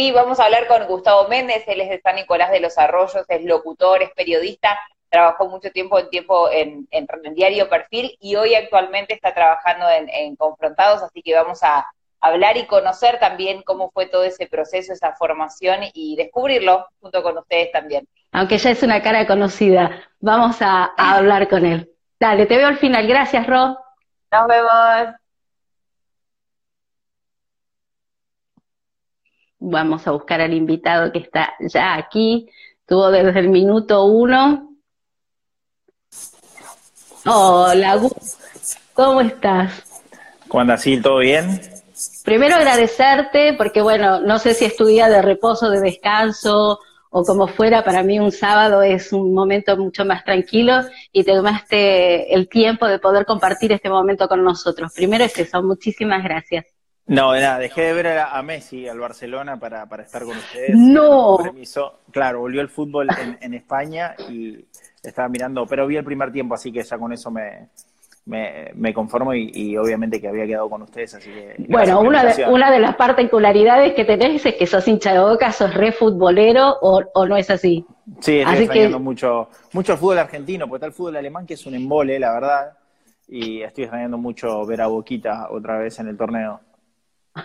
Sí, vamos a hablar con Gustavo Méndez, él es de San Nicolás de los Arroyos, es locutor, es periodista, trabajó mucho tiempo en tiempo en, el diario Perfil y hoy actualmente está trabajando en, Confrontados, así que vamos a hablar y conocer también cómo fue todo ese proceso, esa formación y descubrirlo junto con ustedes también. Aunque ya es una cara conocida, vamos a, a hablar con él. Dale, te veo al final. Gracias, Ro. Nos vemos. Vamos a buscar al invitado que está ya aquí. Estuvo desde el minuto uno. Hola, ¿cómo estás? ¿Cómo andas, ¿Todo bien? Primero agradecerte porque, bueno, no sé si es tu día de reposo, de descanso o como fuera, para mí un sábado es un momento mucho más tranquilo y te tomaste el tiempo de poder compartir este momento con nosotros. Primero es eso, muchísimas gracias. No, nada, dejé de ver a, Messi, al Barcelona, para, para estar con ustedes. No. claro, volvió el fútbol en, España y estaba mirando, pero vi el primer tiempo, así que ya con eso me, me, conformo y, obviamente que había quedado con ustedes, así que... Bueno, una de, una de las particularidades que tenés es que sos hincha de boca, sos re futbolero o, no es así. Sí, estoy extrañando mucho, mucho el fútbol argentino, porque está el fútbol alemán que es un embole, la verdad, y estoy extrañando mucho ver a Boquita otra vez en el torneo.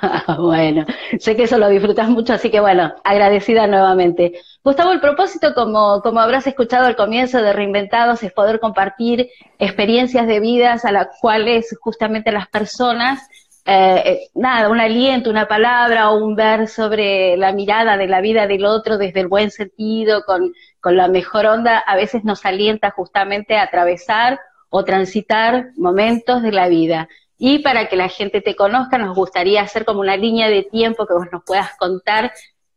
bueno, sé que eso lo disfrutas mucho, así que bueno, agradecida nuevamente. Gustavo, el propósito, como, como habrás escuchado al comienzo de Reinventados, es poder compartir experiencias de vidas a las cuales justamente las personas, eh, eh, nada, un aliento, una palabra o un ver sobre la mirada de la vida del otro desde el buen sentido, con, con la mejor onda, a veces nos alienta justamente a atravesar o transitar momentos de la vida. Y para que la gente te conozca, nos gustaría hacer como una línea de tiempo que vos nos puedas contar,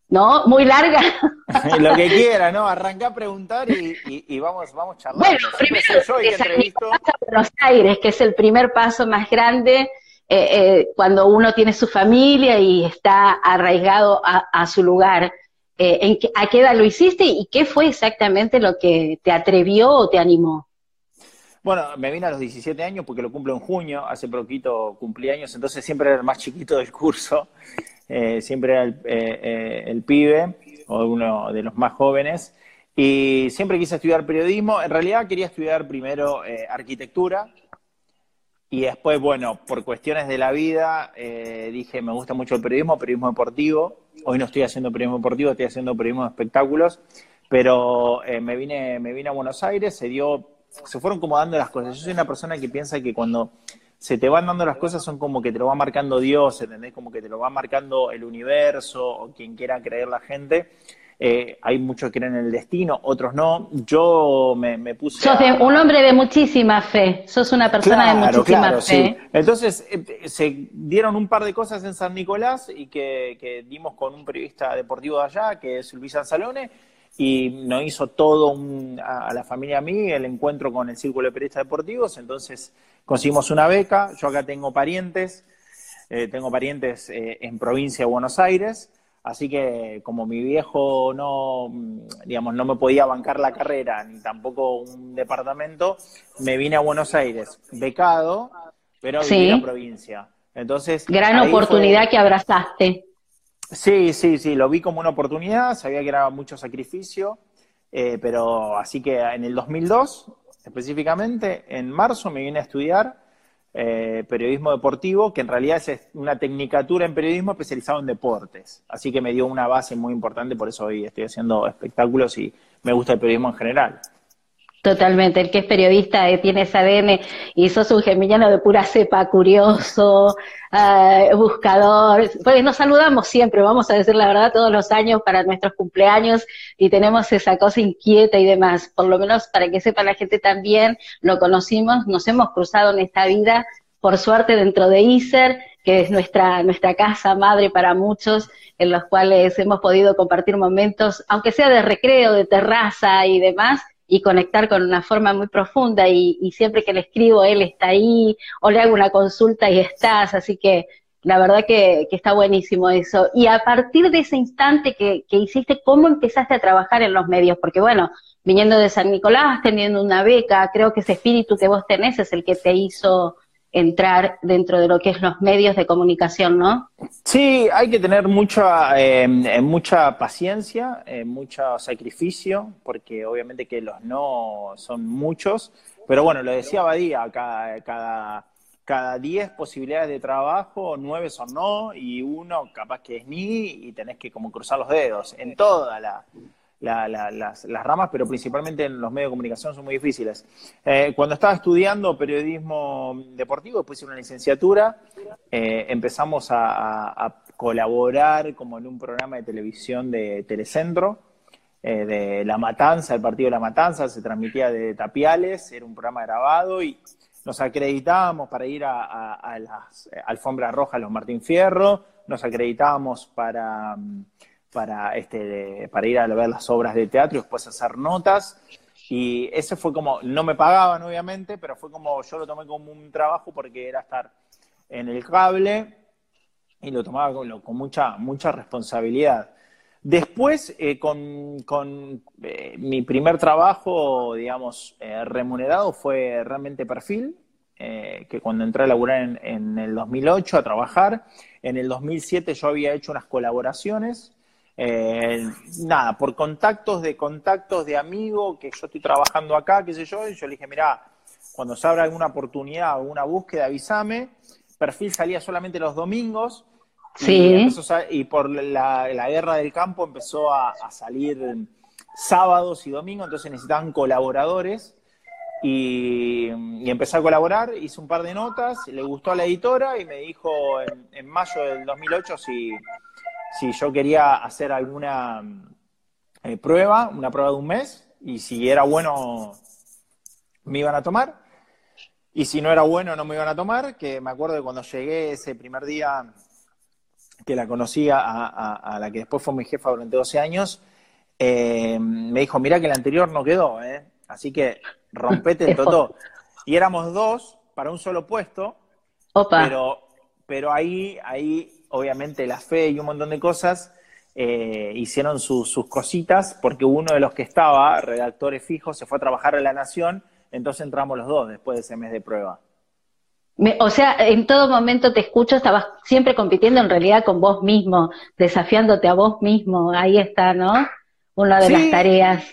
¿no? Muy larga. Lo que quiera, ¿no? Arranca a preguntar y, vamos, vamos charlando. Bueno, primero, yo Buenos Aires, que es el primer paso más grande eh, eh, cuando uno tiene su familia y está arraigado a, su lugar. Eh, ¿en ¿A qué edad lo hiciste y qué fue exactamente lo que te atrevió o te animó? Bueno, me vine a los 17 años porque lo cumplo en junio, hace poquito cumplí años, entonces siempre era el más chiquito del curso, eh, siempre era el, eh, eh, el, pibe o uno de los más jóvenes. Y siempre quise estudiar periodismo. En realidad quería estudiar primero arquitectura y después, bueno, por cuestiones de la vida, dije, me gusta mucho el periodismo, periodismo deportivo. Hoy no estoy haciendo periodismo deportivo, estoy haciendo periodismo de espectáculos. Pero me, vine, me vine a Buenos Aires, se dio se fueron como dando las cosas. Yo soy una persona que piensa que cuando se te van dando las cosas son como que te lo va marcando Dios, ¿entendés? Como que te lo va marcando el universo o quien quiera creer la gente. Eh, hay muchos que creen en el destino, otros no. Yo me, puse. Sos un hombre de muchísima fe, sos una persona de muchísima fe. Entonces, eh, se dieron un par de cosas en San Nicolás y que, que dimos con un periodista deportivo de allá, que es Luis Anzalone, y nos hizo todo a, la familia a mí el encuentro con el Círculo de Periodistas Deportivos, entonces conseguimos una beca, yo acá tengo parientes, eh, tengo parientes eh, en provincia de Buenos Aires, así que como mi viejo no, digamos, no me podía bancar la carrera, ni tampoco un departamento, me vine a Buenos Aires, becado, pero en la provincia. Entonces, Gran oportunidad que abrazaste. Sí, sí, sí, lo vi como una oportunidad, sabía que era mucho sacrificio, eh, pero así que en el 2002, específicamente, en marzo me vine a estudiar eh, periodismo deportivo, que en realidad es una tecnicatura en periodismo especializado en deportes. Así que me dio una base muy importante, por eso hoy estoy haciendo espectáculos y me gusta el periodismo en general. Totalmente, el que es periodista eh, tiene ese ADN y sos un geminiano de pura cepa, curioso, eh, buscador. Pues nos saludamos siempre, vamos a decir la verdad, todos los años para nuestros cumpleaños y tenemos esa cosa inquieta y demás. Por lo menos para que sepa la gente también, lo conocimos, nos hemos cruzado en esta vida, por suerte dentro de ISER, que es nuestra, nuestra casa madre para muchos, en los cuales hemos podido compartir momentos, aunque sea de recreo, de terraza y demás, y conectar con una forma muy profunda y, siempre que le escribo él está ahí o le hago una consulta y estás, así que la verdad que, está buenísimo eso. Y a partir de ese instante que, hiciste, ¿cómo empezaste a trabajar en los medios? Porque bueno, viniendo de San Nicolás, teniendo una beca, creo que ese espíritu que vos tenés es el que te hizo entrar dentro de lo que es los medios de comunicación, ¿no? Sí, hay que tener mucha, eh, mucha paciencia, eh, mucho sacrificio, porque obviamente que los no son muchos, pero bueno, lo decía Badía, cada, cada, cada 10 posibilidades de trabajo, nueve son no, y uno capaz que es ni, y tenés que como cruzar los dedos en toda la, las, ramas, pero principalmente en los medios de comunicación son muy difíciles. Eh, cuando estaba estudiando periodismo deportivo, después hice una licenciatura, eh, empezamos a, colaborar como en un programa de televisión de Telecentro, eh, de La Matanza, el partido de La Matanza, se transmitía de Tapiales, era un programa grabado y nos acreditábamos para ir a las alfombras rojas, los Martín Fierro, nos acreditábamos para para, este, para ir a ver las obras de teatro y después hacer notas. Y ese fue como, no me pagaban obviamente, pero fue como, yo lo tomé como un trabajo porque era estar en el cable y lo tomaba con, con mucha, mucha responsabilidad. Después, eh, con, con eh, mi primer trabajo, digamos, eh, remunerado fue realmente perfil, que cuando entré a laburar en, en, el 2008 a trabajar, en el 2007 yo había hecho unas colaboraciones eh, nada, por contactos de contactos de amigo que yo estoy trabajando acá, qué sé yo, y yo le dije, mira, cuando se abra alguna oportunidad o alguna búsqueda, avísame. Perfil salía solamente los domingos. Sí. Y, por la, guerra del campo empezó a, salir sábados y domingos, entonces necesitaban colaboradores. Y, empecé a colaborar, hice un par de notas, le gustó a la editora y me dijo en, en mayo del 2008 si, si yo quería hacer alguna eh, prueba, una prueba de un mes, y si era bueno, me iban a tomar. Y si no era bueno, no me iban a tomar, que me acuerdo de cuando llegué ese primer día que la conocía a, la que después fue mi jefa durante 12 años, eh, me dijo, mira que el anterior no quedó, ¿eh? así que rompete el totó. Y éramos dos para un solo puesto, pero pero ahí, ahí obviamente la fe y un montón de cosas eh, hicieron sus cositas, porque uno de los que estaba, redactores fijos, se fue a trabajar a La Nación, entonces entramos los dos después de ese mes de prueba. o sea, en todo momento te escucho, estabas siempre compitiendo en realidad con vos mismo, desafiándote a vos mismo, ahí está, ¿no? Una de las tareas.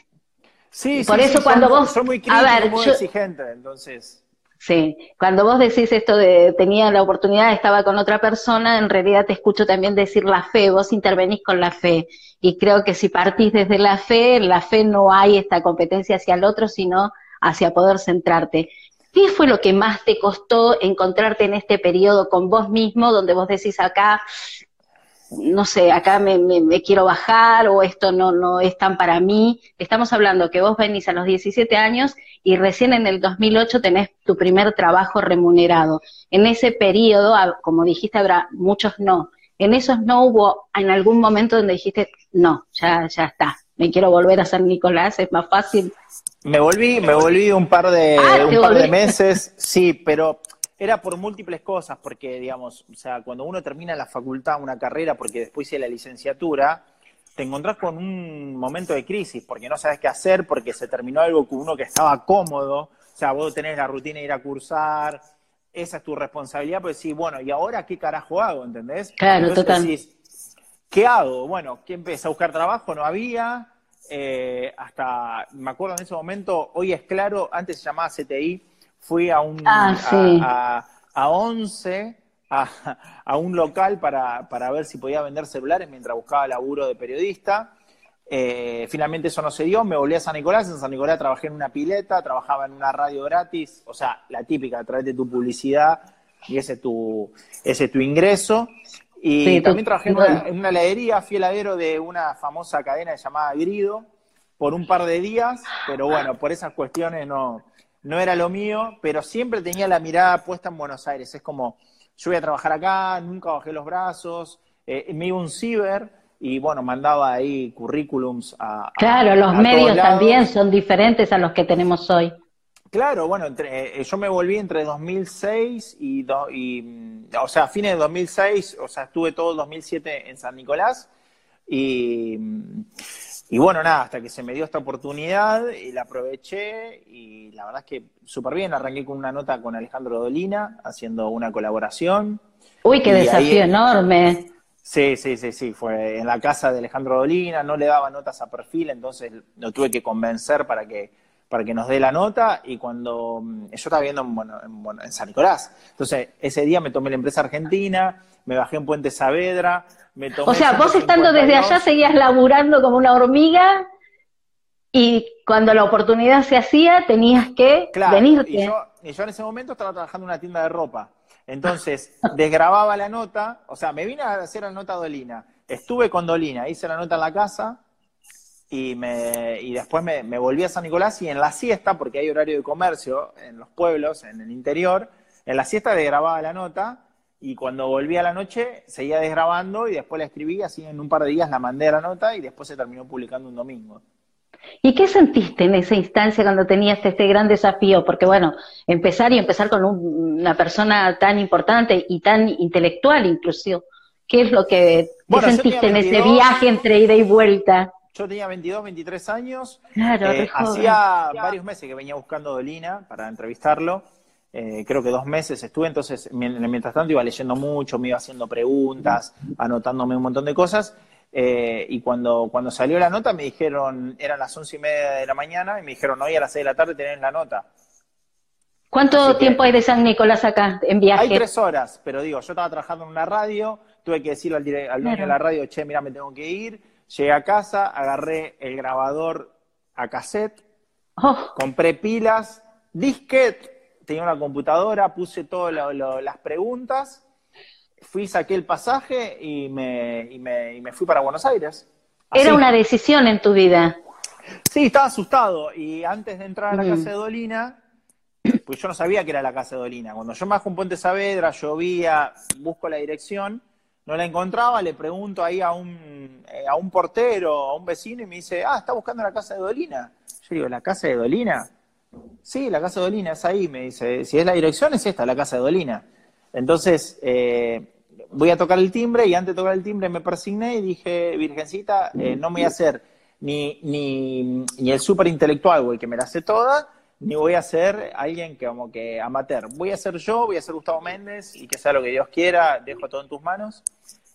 Sí, Por eso cuando vos... Soy muy crítico, muy exigente, entonces... Sí, cuando vos decís esto de tenía la oportunidad, estaba con otra persona, en realidad te escucho también decir la fe, vos intervenís con la fe. Y creo que si partís desde la fe, la fe no hay esta competencia hacia el otro, sino hacia poder centrarte. ¿Qué fue lo que más te costó encontrarte en este periodo con vos mismo, donde vos decís acá, no sé, acá me, me, quiero bajar o esto no, no es tan para mí. Estamos hablando que vos venís a los 17 años y recién en el 2008 tenés tu primer trabajo remunerado. En ese periodo, como dijiste, habrá muchos no. En esos no hubo en algún momento donde dijiste, no, ya, ya está, me quiero volver a San Nicolás, es más fácil. Me volví, me volví un par de, ah, un par de meses, sí, pero era por múltiples cosas, porque, digamos, o sea, cuando uno termina la facultad, una carrera, porque después hice la licenciatura, te encontrás con un momento de crisis, porque no sabes qué hacer, porque se terminó algo con uno que estaba cómodo, o sea, vos tenés la rutina de ir a cursar, esa es tu responsabilidad, pues sí, bueno, ¿y ahora qué carajo hago? ¿Entendés? Claro, total. ¿qué hago? Bueno, ¿qué empecé a buscar trabajo? No había, eh, hasta, me acuerdo en ese momento, hoy es claro, antes se llamaba CTI, fui a un ah, a, a, 11 a, un local para, para, ver si podía vender celulares mientras buscaba laburo de periodista. Eh, finalmente eso no se dio, me volví a San Nicolás, en San Nicolás trabajé en una pileta, trabajaba en una radio gratis, o sea, la típica, a través de tu publicidad y ese es tu, ese tu ingreso. Y también trabajé en una, en una, heladería, fui heladero de una famosa cadena llamada Grido por un par de días, pero bueno, por esas cuestiones no, no era lo mío, pero siempre tenía la mirada puesta en Buenos Aires. Es como, yo voy a trabajar acá, nunca bajé los brazos, eh, me iba un ciber y bueno, mandaba ahí currículums a... Claro, los medios también son diferentes a los que tenemos hoy. Claro, bueno, entre, eh, yo me volví entre 2006 y, y, mm, o sea, a fines de 2006, o sea, estuve todo el 2007 en San Nicolás y mm, y bueno, nada, hasta que se me dio esta oportunidad y la aproveché y la verdad es que súper bien. Arranqué con una nota con Alejandro Dolina, haciendo una colaboración. Uy, qué desafío enorme. Sí, sí, sí, sí, fue en la casa de Alejandro Dolina, no le daba notas a perfil, entonces lo tuve que convencer para que, para que nos dé la nota y cuando yo estaba viendo en, en San Nicolás, entonces ese día me tomé la empresa argentina, me bajé en Puente Saavedra, o sea, vos estando desde allá seguías laburando como una hormiga y cuando la oportunidad se hacía tenías que venirte. Y yo, y yo en ese momento estaba trabajando en una tienda de ropa. Entonces, desgrababa la nota, o sea, me vine a hacer la nota Dolina. Estuve con Dolina, hice la nota en la casa y, me, y después me, me volví a San Nicolás y en la siesta, porque hay horario de comercio en los pueblos, en el interior, en la siesta desgrababa la nota y cuando volví a la noche seguía desgrabando y después la escribí, así en un par de días la mandé a la nota y después se terminó publicando un domingo. ¿Y qué sentiste en esa instancia cuando tenías este gran desafío? Porque bueno, empezar y empezar con una persona tan importante y tan intelectual inclusive, ¿qué es lo que sentiste en ese viaje entre ida y vuelta? Yo tenía 22, 23 años. Claro, eh, hacía varios meses que venía buscando a Dolina para entrevistarlo eh, creo que dos meses estuve, entonces mientras tanto iba leyendo mucho, me iba haciendo preguntas, anotándome un montón de cosas, eh, y cuando, cuando salió la nota me dijeron, eran las once y media de la mañana, y me dijeron, hoy a las seis de la tarde tenés la nota. ¿Cuánto tiempo hay de San Nicolás acá en viaje? Hay tres horas, pero digo, yo estaba trabajando en una radio, tuve que decirle al, al dueño de la radio, che, mira, me tengo que ir, llegué a casa, agarré el grabador a cassette, oh. compré pilas, disquete, tenía una computadora, puse todas las preguntas, fui, saqué el pasaje y me, y me, y me fui para Buenos Aires. Era una decisión en tu vida. Sí, estaba asustado. Y antes de entrar a la mm. casa de Dolina, pues yo no sabía que era la casa de Dolina. Cuando yo bajo un puente Saavedra, llovía, busco la dirección, no la encontraba, le pregunto ahí a un, eh, a un portero, a un vecino, y me dice, ah, está buscando la casa de Dolina. Yo digo, ¿la casa de Dolina? Sí, la casa de Dolina es ahí, me dice. Si es la dirección, es esta, la casa de Dolina. Entonces, eh, voy a tocar el timbre y antes de tocar el timbre me persigné y dije, Virgencita, eh, no me voy a hacer ni, ni, ni el súper intelectual, güey, que me la hace toda, ni voy a ser alguien que como que amateur. Voy a ser yo, voy a ser Gustavo Méndez y que sea lo que Dios quiera, dejo todo en tus manos.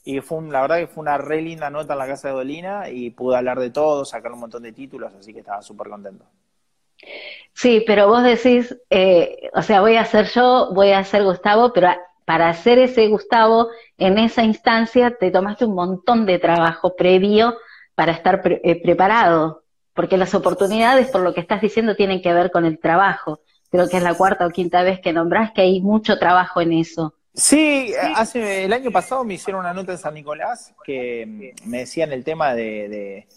Y fue la verdad que fue una re linda nota en la casa de Dolina y pude hablar de todo, sacar un montón de títulos, así que estaba súper contento. Sí, pero vos decís, eh, o sea, voy a ser yo, voy a ser Gustavo, pero para hacer ese Gustavo, en esa instancia te tomaste un montón de trabajo previo para estar eh, preparado, porque las oportunidades, por lo que estás diciendo, tienen que ver con el trabajo. Creo que es la cuarta o quinta vez que nombrás que hay mucho trabajo en eso. Sí, hace el año pasado me hicieron una nota en San Nicolás que me decían el tema de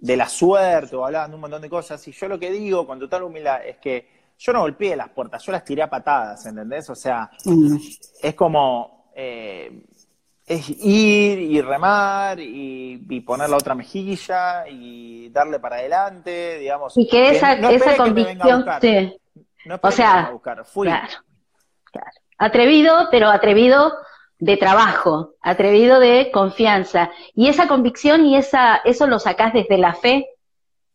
la suerte o hablaban de un montón de cosas. Y yo lo que digo con total humildad es que yo no golpeé las puertas, yo las tiré a patadas, ¿entendés? O sea, mm. es como eh, es ir y remar y, poner la otra mejilla y darle para adelante, digamos. Y que esa, esa convicción, sí. o sea, Fui. claro. Atrevido, pero atrevido de trabajo, atrevido de confianza. ¿Y esa convicción y esa, eso lo sacás desde la fe?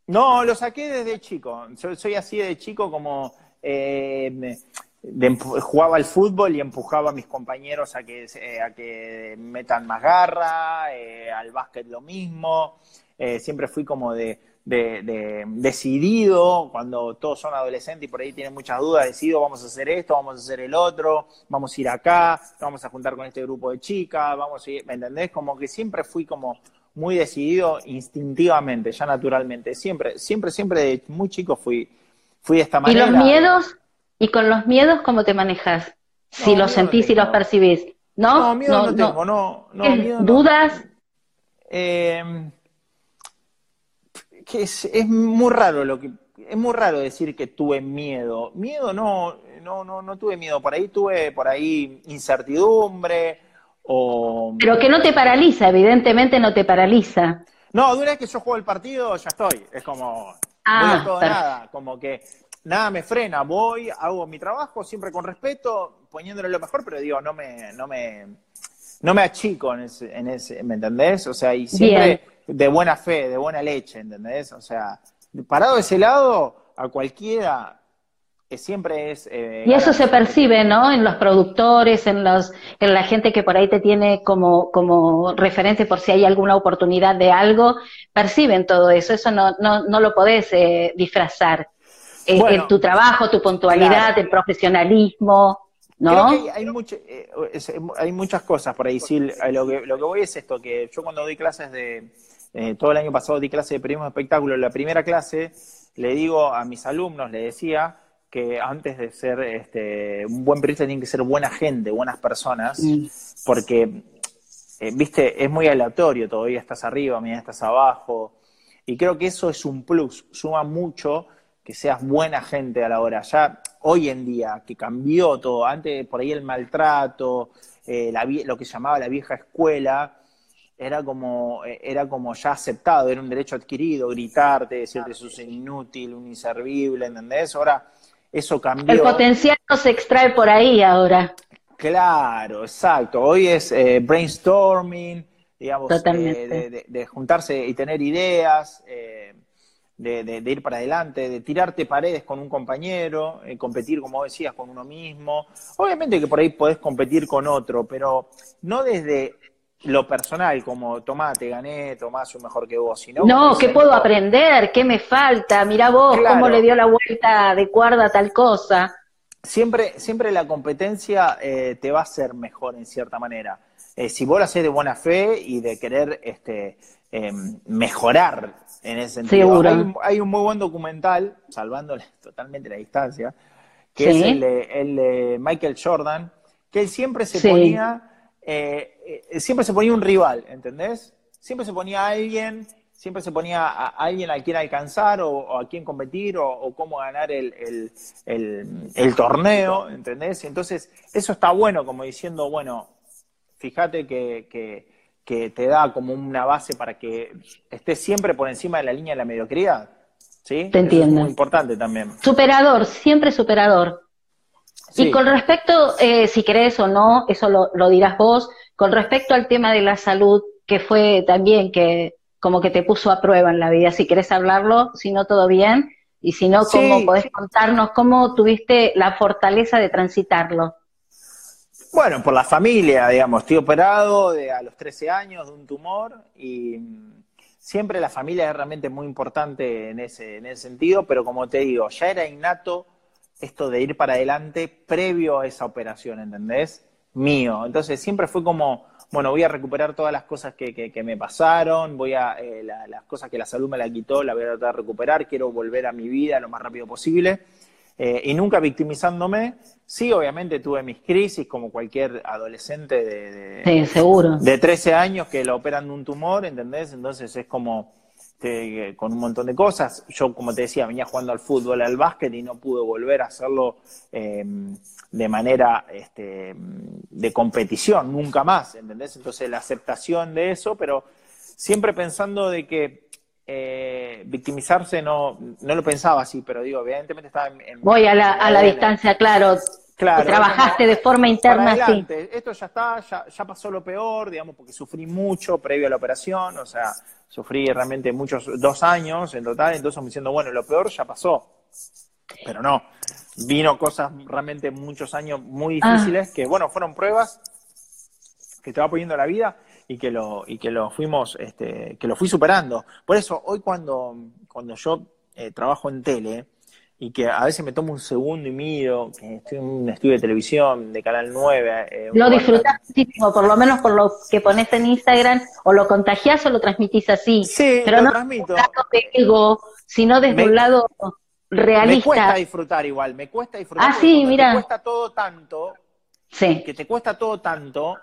No, lo saqué desde chico. soy así de chico como eh, jugaba al fútbol y empujaba a mis compañeros a que, eh, a que metan más garra, eh, al básquet lo mismo. siempre fui como de, de, decidido, cuando todos son adolescentes y por ahí tienen muchas dudas, decido vamos a hacer esto, vamos a hacer el otro, vamos a ir acá, vamos a juntar con este grupo de chicas, vamos a ir, ¿me entendés? Como que siempre fui como muy decidido instintivamente, ya naturalmente, siempre, siempre, siempre de muy chico fui, fui de esta manera. ¿Y los miedos? ¿Y con los miedos cómo te manejas? Si los sentís y los percibís. ¿No? No, miedo no, tengo, no. no ¿Dudas? Eh, que es, muy raro lo que es muy raro decir que tuve miedo. Miedo no, no, no, no tuve miedo. Por ahí tuve por ahí incertidumbre o. Pero que no te paraliza, evidentemente no te paraliza. No, de una vez que yo juego el partido, ya estoy. Es como ah, todo nada, como que nada me frena, voy, hago mi trabajo siempre con respeto, poniéndole lo mejor, pero digo, no me, no me, no me achico en ese, en ese ¿me entendés? O sea, y siempre de buena fe, de buena leche, ¿entendés? O sea, parado de ese lado, a cualquiera siempre es... Eh, y eso se percibe, ¿no? En los productores, en, los, en la gente que por ahí te tiene como, como referente por si hay alguna oportunidad de algo, perciben todo eso, eso no, no, no lo podés eh, disfrazar. Eh, en tu trabajo, tu puntualidad, el profesionalismo, ¿no? hay, hay, muchas cosas por ahí, sí, lo que, lo que voy es esto, que yo cuando doy clases de... todo el año pasado di clase de periodismo de espectáculo, la primera clase le digo a mis alumnos, le decía, que antes de ser este, un buen periodista tienen que ser buena gente, buenas personas, mm. porque, eh, viste, es muy aleatorio, todavía estás arriba, mañana estás abajo, y creo que eso es un plus, suma mucho que seas buena gente a la hora. Ya hoy en día, que cambió todo, antes por ahí el maltrato, eh, lo que llamaba la vieja escuela, era como, eh, era como ya aceptado, era un derecho adquirido, gritarte, decirte eso es inútil, un inservible, ¿entendés? Ahora eso cambió. El potencial no se extrae por ahí ahora. Claro, exacto. Hoy es eh, brainstorming, digamos, eh, de, juntarse y tener ideas, eh, de, ir para adelante, de tirarte paredes con un compañero, competir, como decías, con uno mismo. Obviamente que por ahí podés competir con otro, pero no desde lo personal, como tomá, te gané, tomás un mejor que vos. Sino no, ¿qué puedo aprender? ¿Qué me falta? Mirá vos cómo le dio la vuelta de cuerda a tal cosa. Siempre, siempre la competencia eh, te va a hacer mejor en cierta manera. Eh, si vos lo haces de buena fe y de querer este, em, mejorar en ese sentido. Hay, hay, un muy buen documental, salvándole totalmente la distancia, que es el de, Michael Jordan, que él siempre se ponía eh, eh, siempre se ponía un rival, ¿entendés? Siempre se ponía a alguien, siempre se ponía a, alguien a quien alcanzar o, a quien competir o, cómo ganar el, torneo, ¿entendés? Entonces, eso está bueno, como diciendo, bueno, fíjate que, te da como una base para que estés siempre por encima de la línea de la mediocridad. ¿Sí? Te entiendo. es muy importante también. Superador, siempre superador. Y con respecto, eh, si querés o no, eso lo, dirás vos, con respecto al tema de la salud, que fue también que como que te puso a prueba en la vida, si querés hablarlo, si no todo bien, y si no, ¿cómo podés contarnos cómo tuviste la fortaleza de transitarlo? Bueno, por la familia, digamos, estoy operado de, a los 13 años de un tumor y siempre la familia es realmente muy importante en ese, en ese sentido, pero como te digo, ya era innato esto de ir para adelante previo a esa operación, ¿entendés? Mío. Entonces siempre fue como, bueno, voy a recuperar todas las cosas que, que, me pasaron, voy a, eh, las cosas que la salud me la quitó, la voy a tratar de recuperar, quiero volver a mi vida lo más rápido posible. Eh, y nunca victimizándome. Sí, obviamente tuve mis crisis como cualquier adolescente de, de, seguro. de 13 años que lo operan de un tumor, ¿entendés? Entonces es como este, con un montón de cosas. Yo, como te decía, venía jugando al fútbol, al básquet y no pude volver a hacerlo em, de manera este, de competición, nunca más, ¿entendés? Entonces la aceptación de eso, pero siempre pensando de que eh, victimizarse no, no lo pensaba así, pero digo, evidentemente estaba en... Voy a la, a la distancia, claro. Claro, trabajaste de forma interna sí. Esto ya está, ya, ya pasó lo peor, digamos, porque sufrí mucho previo a la operación, o sea, sufrí realmente muchos, dos años en total, entonces me diciendo, bueno, lo peor ya pasó. Pero no, vino cosas realmente muchos años muy ah. difíciles que, bueno, fueron pruebas que te va poniendo la vida y que lo, y que lo fuimos, este, que lo fui superando. Por eso, hoy cuando, cuando yo eh, trabajo en tele, y que a veces me tomo un segundo y miro, que estoy en un estudio de televisión de Canal 9. Eh, lo disfrutas muchísimo, por lo menos por lo que pones en Instagram, o lo contagias o lo transmitís así. Sí, pero lo no transmito. de ego, sino desde un lado realista. Me cuesta disfrutar igual, me cuesta disfrutar. Ah, sí, mira. Te cuesta todo tanto, sí. que te cuesta todo tanto,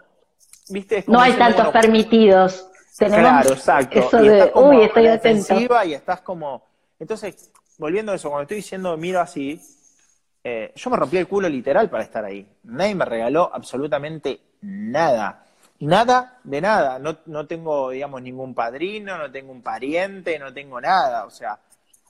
¿viste? no hay tantos permitidos. Tenemos claro, exacto. Eso de, uy, estoy atento. Y estás como... Entonces, volviendo a eso, cuando estoy diciendo miro así, eh, yo me rompí el culo literal para estar ahí. Nadie me regaló absolutamente nada. Nada de nada. No, no tengo, digamos, ningún padrino, no tengo un pariente, no tengo nada. O sea,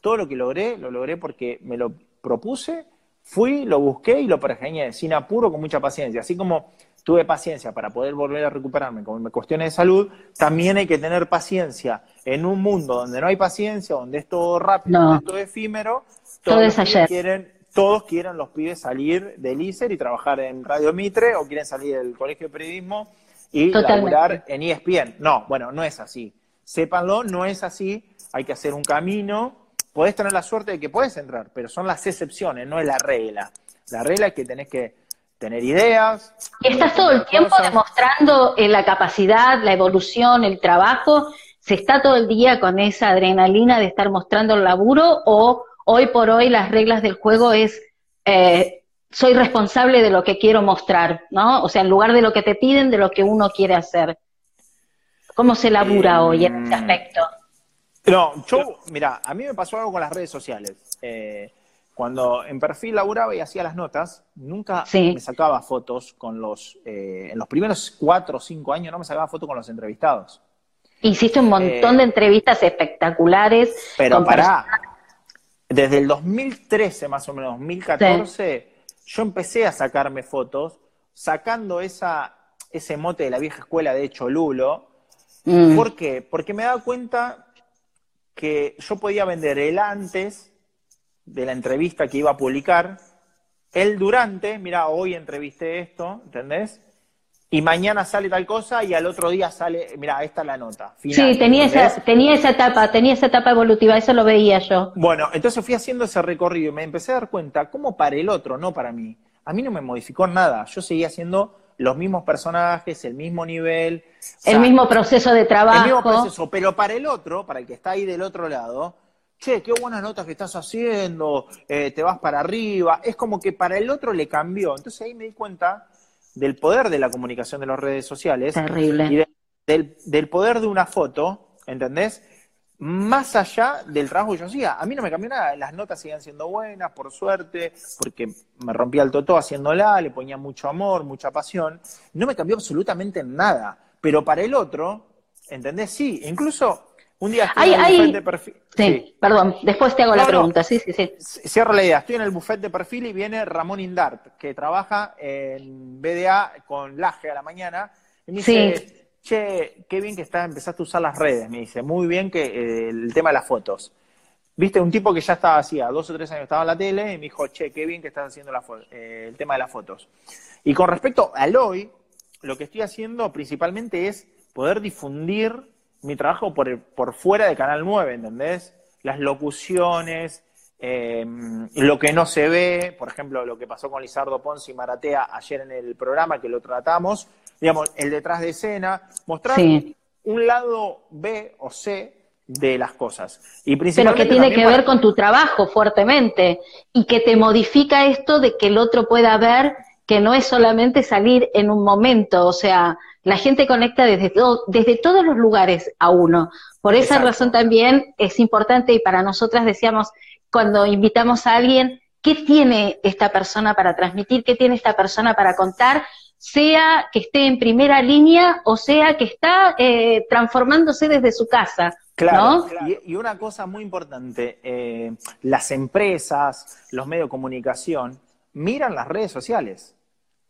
todo lo que logré, lo logré porque me lo propuse, fui, lo busqué y lo pergeñé, sin apuro, con mucha paciencia. Así como tuve paciencia para poder volver a recuperarme con cuestiones de salud, también hay que tener paciencia en un mundo donde no hay paciencia, donde es todo rápido, donde es todo efímero, todos quieren, todos quieren los pibes salir del ISER y trabajar en Radio Mitre o quieren salir del colegio de periodismo y laburar en ESPN. No, bueno, no es así. Sépanlo, no es así. Hay que hacer un camino. Podés tener la suerte de que puedes entrar, pero son las excepciones, no es la regla. La regla es que tenés que tener ideas. Y estás todo el tiempo demostrando eh, la capacidad, la evolución, el trabajo. ¿Se está todo el día con esa adrenalina de estar mostrando el laburo o hoy por hoy las reglas del juego es eh, soy responsable de lo que quiero mostrar, ¿no? O sea, en lugar de lo que te piden, de lo que uno quiere hacer. ¿Cómo se labura hoy en ese aspecto? No, yo, mira, a mí me pasó algo con las redes sociales. Eh, cuando en perfil laburaba y hacía las notas, nunca me sacaba fotos con los, eh, en los primeros cuatro o cinco años no me sacaba fotos con los entrevistados. Hiciste un montón de entrevistas espectaculares. Pero para, desde el 2013 más o menos, 2014, yo empecé a sacarme fotos sacando esa, ese mote de la vieja escuela de Cholulo. Mm. ¿Por qué? Porque me daba cuenta que yo podía vender el antes de la entrevista que iba a publicar, el durante, mira, hoy entrevisté esto, ¿entendés? y mañana sale tal cosa y al otro día sale, mira, esta es la nota. sí, tenía esa, tenía esa etapa, tenía esa etapa evolutiva, eso lo veía yo. Bueno, entonces fui haciendo ese recorrido y me empecé a dar cuenta cómo para el otro, no para mí. A mí no me modificó nada, yo seguía haciendo los mismos personajes, el mismo nivel. El mismo proceso de trabajo. El mismo proceso, pero para el otro, para el que está ahí del otro lado, che, qué buenas notas que estás haciendo, eh, te vas para arriba, es como que para el otro le cambió. Entonces ahí me di cuenta del poder de la comunicación de las redes sociales y del, poder de una foto, ¿entendés? Más allá del trabajo que yo hacía. A mí no me cambió nada, las notas siguen siendo buenas, por suerte, porque me rompía el totó haciéndola, le ponía mucho amor, mucha pasión. No me cambió absolutamente nada. Pero para el otro, ¿entendés? Sí, incluso un día estoy en el buffet de perfil. Sí, perdón, después te hago la pregunta. Sí, sí, sí. Cierro la idea. Estoy en el buffet de perfil y viene Ramón Indart, que trabaja en BDA con Laje a la mañana. Y me dice, che, qué bien que está, empezaste a usar las redes. Me dice, muy bien que eh, el tema de las fotos. Viste, un tipo que ya estaba hacía dos o tres años estaba en la tele y me dijo, che, qué bien que estás haciendo la eh, el tema de las fotos. Y con respecto al hoy, lo que estoy haciendo principalmente es poder difundir mi trabajo por, por fuera de Canal 9, ¿entendés? Las locuciones, eh, lo que no se ve, por ejemplo, lo que pasó con Lizardo Ponce y Maratea ayer en el programa que lo tratamos, digamos, el detrás de escena, mostrar un lado B o C de las cosas. Y Pero que tiene que ver con tu trabajo fuertemente y que te modifica esto de que el otro pueda ver que no es solamente salir en un momento, o sea, la gente conecta desde, desde todos los lugares a uno. Por esa razón también es importante y para nosotras decíamos, cuando invitamos a alguien, ¿qué tiene esta persona para transmitir? ¿Qué tiene esta persona para contar? Sea que esté en primera línea o sea que está eh, transformándose desde su casa. Claro, Y, una cosa muy importante, eh, las empresas, los medios de comunicación, miran las redes sociales.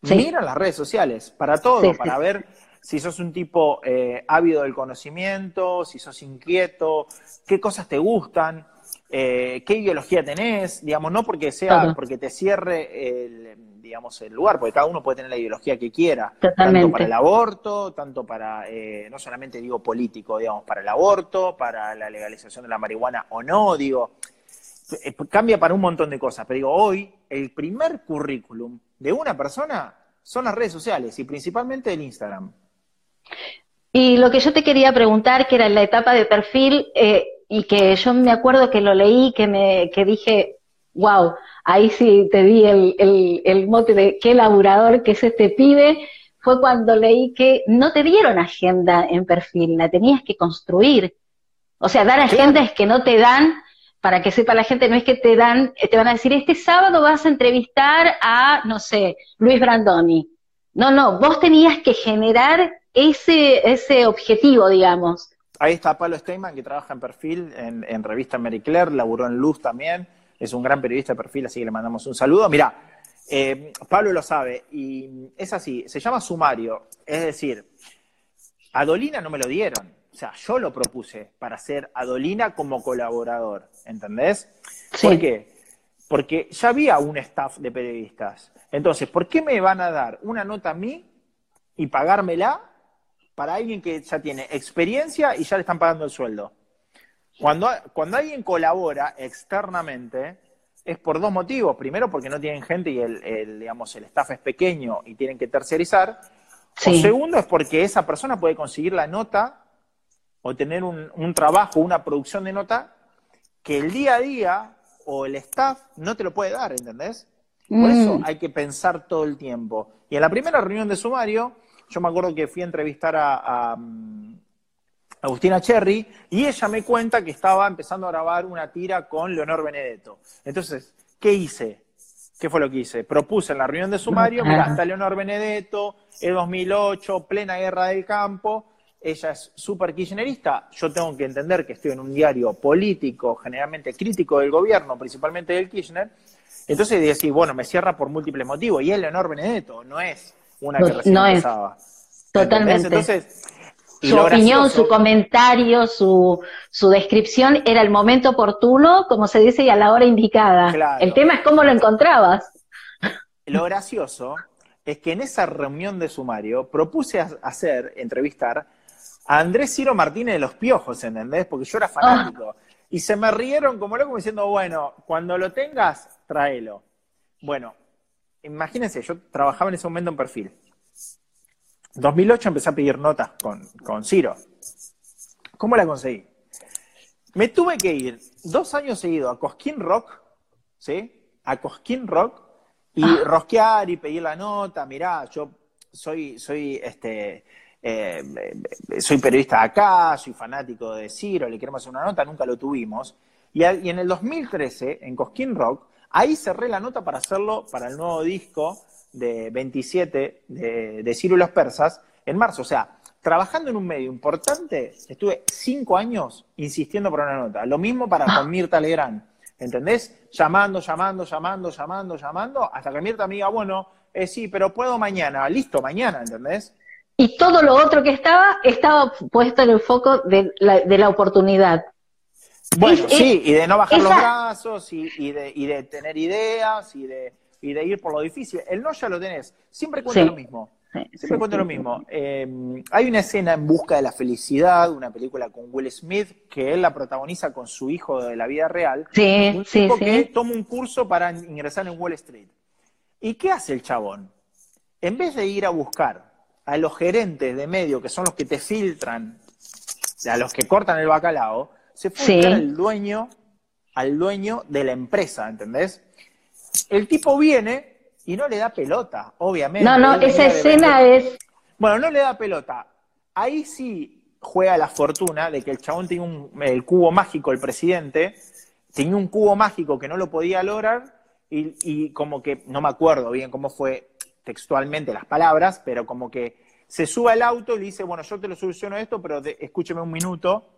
Miran las redes sociales para todo, para ver si sos un tipo eh, ávido del conocimiento, si sos inquieto, qué cosas te gustan, eh, qué ideología tenés, digamos, no porque sea, porque te cierre el, digamos, el lugar, porque cada uno puede tener la ideología que quiera, tanto para el aborto, tanto para, eh, no solamente digo político, digamos, para el aborto, para la legalización de la marihuana o no, digo, cambia para un montón de cosas, pero digo, hoy el primer currículum de una persona son las redes sociales y principalmente el Instagram. Y lo que yo te quería preguntar, que era en la etapa de perfil, eh, y que yo me acuerdo que lo leí, que me que dije, wow, ahí sí te di el, el, el mote de qué laburador que es este pibe, fue cuando leí que no te dieron agenda en perfil, la tenías que construir. O sea, dar agenda es que no te dan para que sepa la gente, no es que te dan, te van a decir, este sábado vas a entrevistar a, no sé, Luis Brandoni. No, no, vos tenías que generar ese, ese objetivo, digamos. Ahí está Pablo Steinman, que trabaja en perfil en, en revista Marie Claire, laburó en Luz también, es un gran periodista de perfil, así que le mandamos un saludo. Mira, Eh, Pablo lo sabe, y es así, se llama sumario, es decir, Adolina no me lo dieron, o sea, yo lo propuse para ser Adolina como colaborador, ¿entendés? ¿Por qué? Porque ya había un staff de periodistas. Entonces, ¿por qué me van a dar una nota a mí y pagármela para alguien que ya tiene experiencia y ya le están pagando el sueldo? Cuando, cuando alguien colabora externamente, es por dos motivos. Primero, porque no tienen gente y el, digamos, el staff es pequeño y tienen que tercerizar. O segundo, es porque esa persona puede conseguir la nota o tener un, un trabajo, una producción de nota que el día a día o el staff no te lo puede dar, ¿entendés? Por eso mm. hay que pensar todo el tiempo. Y en la primera reunión de sumario, yo me acuerdo que fui a entrevistar a, mm, Agustina Cherry y ella me cuenta que estaba empezando a grabar una tira con Leonor Benedetto. Entonces, ¿qué hice? ¿Qué fue lo que hice? Propuse en la reunión de sumario, mira, está Leonor Benedetto, es 2008, plena guerra del campo, ella es súper kirchnerista, yo tengo que entender que estoy en un diario político, generalmente crítico del gobierno, principalmente del Kirchner, entonces decís, bueno, me cierra por múltiples motivos, y es Leonor Benedetto, no es una que recién no empezaba. Totalmente. Entonces, su opinión, su comentario, su, su descripción era el momento oportuno, como se dice, y a la hora indicada. El tema es cómo lo encontrabas. Lo gracioso es que en esa reunión de sumario propuse hacer, entrevistar Andrés Ciro Martínez de los Piojos, ¿entendés? Porque yo era ah. fanático. Y se me rieron como loco diciendo, bueno, cuando lo tengas, tráelo. Bueno, imagínense, yo trabajaba en ese momento en perfil. 2008 empecé a pedir notas con, con Ciro. ¿Cómo la conseguí? Me tuve que ir dos años seguidos a Cosquín Rock, ¿sí? A Cosquín Rock y ah. rosquear y pedir la nota. Mirá, yo soy, soy este, eh, soy periodista acá, soy fanático de Ciro, le queremos hacer una nota, nunca lo tuvimos. Y, en el 2013, en Cosquín Rock, ahí cerré la nota para hacerlo para el nuevo disco de 27 de, Ciro y los Persas en marzo. O sea, trabajando en un medio importante, estuve cinco años insistiendo por una nota. Lo mismo para con Mirta Legrand, ¿entendés? Llamando, llamando, llamando, llamando, llamando, hasta que Mirta me diga, bueno, eh, sí, pero puedo mañana, listo, mañana, ¿entendés? Y todo lo otro que estaba estaba puesto en el foco de la, de la oportunididad. Bueno, sí, y de no bajar los brazos, y, de, y de tener ideas, y de, y de ir por lo difícil. El no ya lo tenés. Siempre cuenta lo mismo. Siempre cuento lo mismo. Em, hay una escena en Busca de la Felicidad, una película con Will Smith, que él la protagoniza con su hijo de la vida real. Sí, un sí, que toma un curso para ingresar en Wall Street. ¿Y qué hace el chabón? En vez de ir a buscar a los gerentes de medio, que son los que te filtran, a los que cortan el bacalao, se fue al dueño, al dueño de la empresa, ¿entendés? El tipo viene y no le da pelota, obviamente. No, no, esa escena es. Bueno, no le da pelota. Ahí sí juega la fortuna de que el chabón tiene un, el cubo mágico, el presidente, tenía un cubo mágico que no lo podía lograr y, y como que, no me acuerdo bien cómo fue textualmente las palabras, pero como que se sube al auto y le dice, bueno, yo te lo soluciono esto, pero escúcheme un minuto,